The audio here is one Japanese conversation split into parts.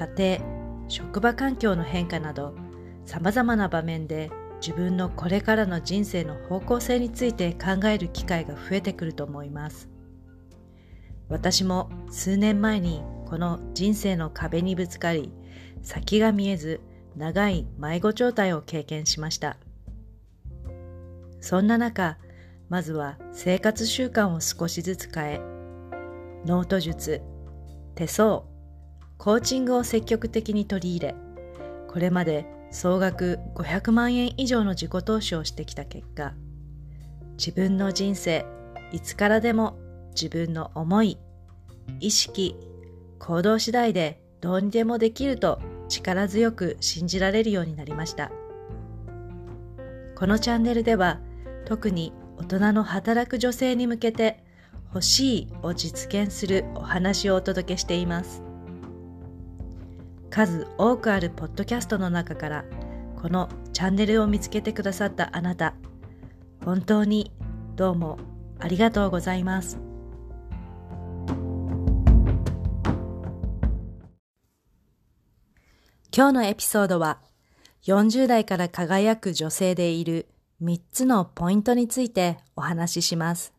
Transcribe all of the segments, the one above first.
家庭、職場環境の変化など、様々な場面で自分のこれからの人生の方向性について考える機会が増えてくると思います。私も数年前にこの人生の壁にぶつかり、先が見えず長い迷子状態を経験しました。そんな中、まずは生活習慣を少しずつ変え、ノート術、手相、コーチングを積極的に取り入れ、これまで総額500万円以上の自己投資をしてきた結果、自分の人生、いつからでも自分の思い、意識、行動次第でどうにでもできると力強く信じられるようになりました。このチャンネルでは特に大人の働く女性に向けて欲しいを実現するお話をお届けしています。数多くあるポッドキャストの中からこのチャンネルを見つけてくださったあなた、本当にどうもありがとうございます。今日のエピソードは40代から輝く女性でいる3つのポイントについてお話しします。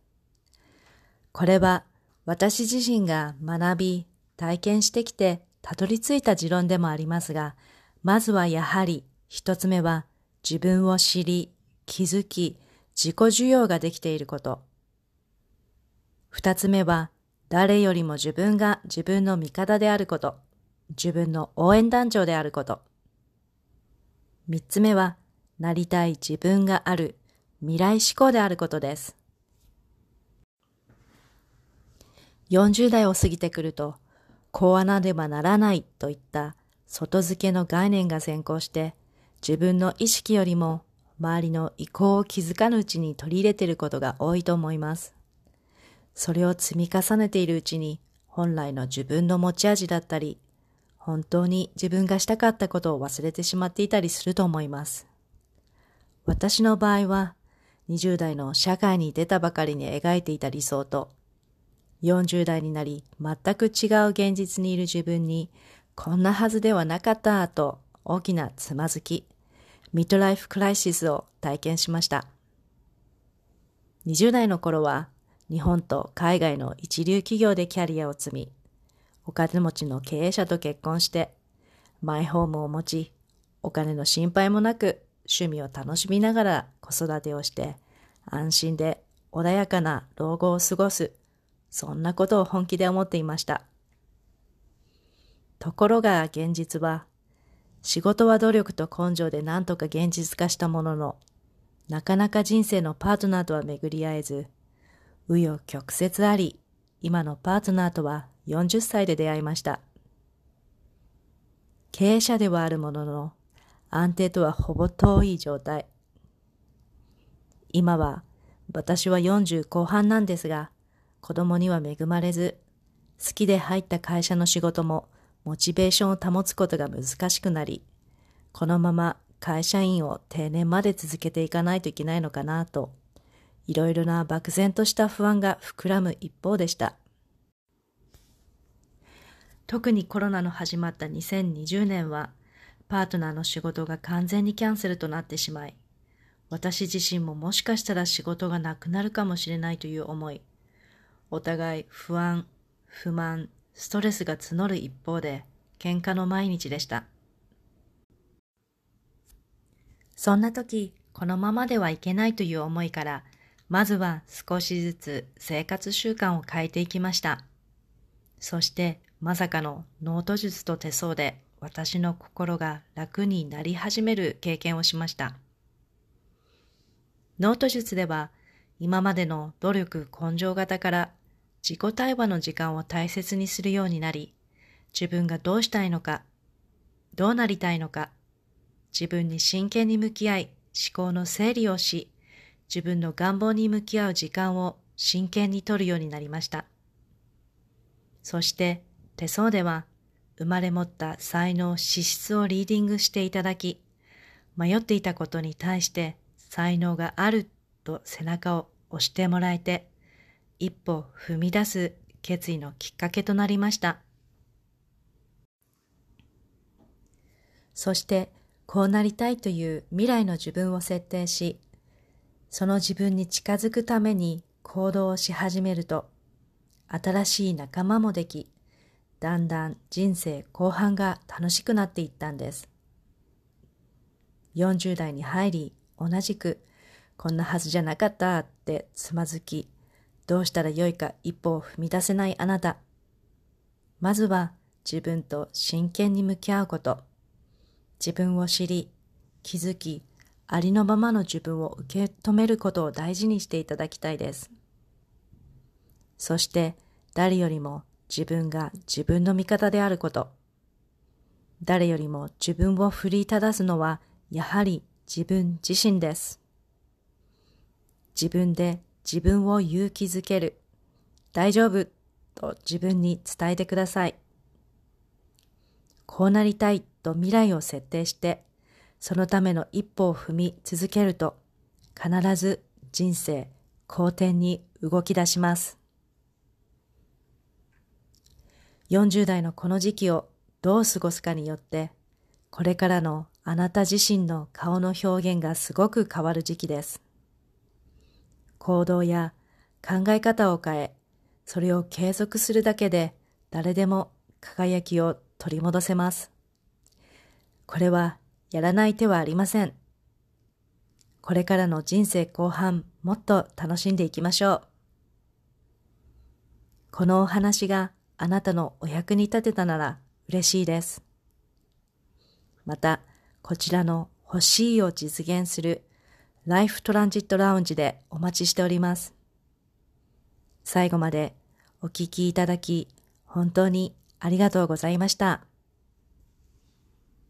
これは私自身が学び、体験してきてたどり着いた持論でもありますが、まずはやはり一つ目は自分を知り、気づき、自己需要ができていること。二つ目は誰よりも自分が自分の味方であること。自分の応援団長であること。三つ目はなりたい自分がある未来志向であることです。40代を過ぎてくると、こうあなねばならないといった外付けの概念が先行して、自分の意識よりも周りの意向を気づかぬうちに取り入れていることが多いと思います。それを積み重ねているうちに、本来の自分の持ち味だったり、本当に自分がしたかったことを忘れてしまっていたりすると思います。私の場合は、20代の社会に出たばかりに描いていた理想と、40代になり全く違う現実にいる自分に、こんなはずではなかったと大きなつまずき、ミッドライフクライシスを体験しました。20代の頃は、日本と海外の一流企業でキャリアを積み、お金持ちの経営者と結婚して、マイホームを持ち、お金の心配もなく趣味を楽しみながら子育てをして、安心で穏やかな老後を過ごす、そんなことを本気で思っていました。ところが現実は、仕事は努力と根性で何とか現実化したものの、なかなか人生のパートナーとは巡り合えず、紆余曲折あり、今のパートナーとは40歳で出会いました。経営者ではあるものの、安定とはほぼ遠い状態。今は、私は40後半なんですが、子供には恵まれず、好きで入った会社の仕事もモチベーションを保つことが難しくなり、このまま会社員を定年まで続けていかないといけないのかなと、いろいろな漠然とした不安が膨らむ一方でした。特にコロナの始まった2020年は、パートナーの仕事が完全にキャンセルとなってしまい、私自身ももしかしたら仕事がなくなるかもしれないという思い、お互い不安、不満、ストレスが募る一方で、喧嘩の毎日でした。そんな時、このままではいけないという思いから、まずは少しずつ生活習慣を変えていきました。そして、まさかのノート術と手相で私の心が楽になり始める経験をしました。ノート術では、今までの努力根性型から自己対話の時間を大切にするようになり、自分がどうしたいのか、どうなりたいのか、自分に真剣に向き合い、思考の整理をし、自分の願望に向き合う時間を真剣に取るようになりました。そして手相では生まれ持った才能資質をリーディングしていただき、迷っていたことに対して才能があると背中を押してもらえて、一歩踏み出す決意のきっかけとなりました。そしてこうなりたいという未来の自分を設定し、その自分に近づくために行動をし始めると、新しい仲間もでき、だんだん人生後半が楽しくなっていったんです。40代に入り、同じく、こんなはずじゃなかったってつまずき、どうしたらよいか一歩を踏み出せないあなた。まずは自分と真剣に向き合うこと。自分を知り、気づき、ありのままの自分を受け止めることを大事にしていただきたいです。そして誰よりも自分が自分の味方であること。誰よりも自分を振り正すのはやはり自分自身です。自分で自分を勇気づける。大丈夫と自分に伝えてください。こうなりたいと未来を設定して、そのための一歩を踏み続けると、必ず人生好転に動き出します。40代のこの時期をどう過ごすかによって、これからのあなた自身の顔の表現がすごく変わる時期です。行動や考え方を変え、それを継続するだけで誰でも輝きを取り戻せます。これはやらない手はありません。これからの人生後半もっと楽しんでいきましょう。このお話があなたのお役に立てたなら嬉しいです。また、こちらの欲しいを実現するライフトランジットラウンジでお待ちしております。最後までお聞きいただき本当にありがとうございました。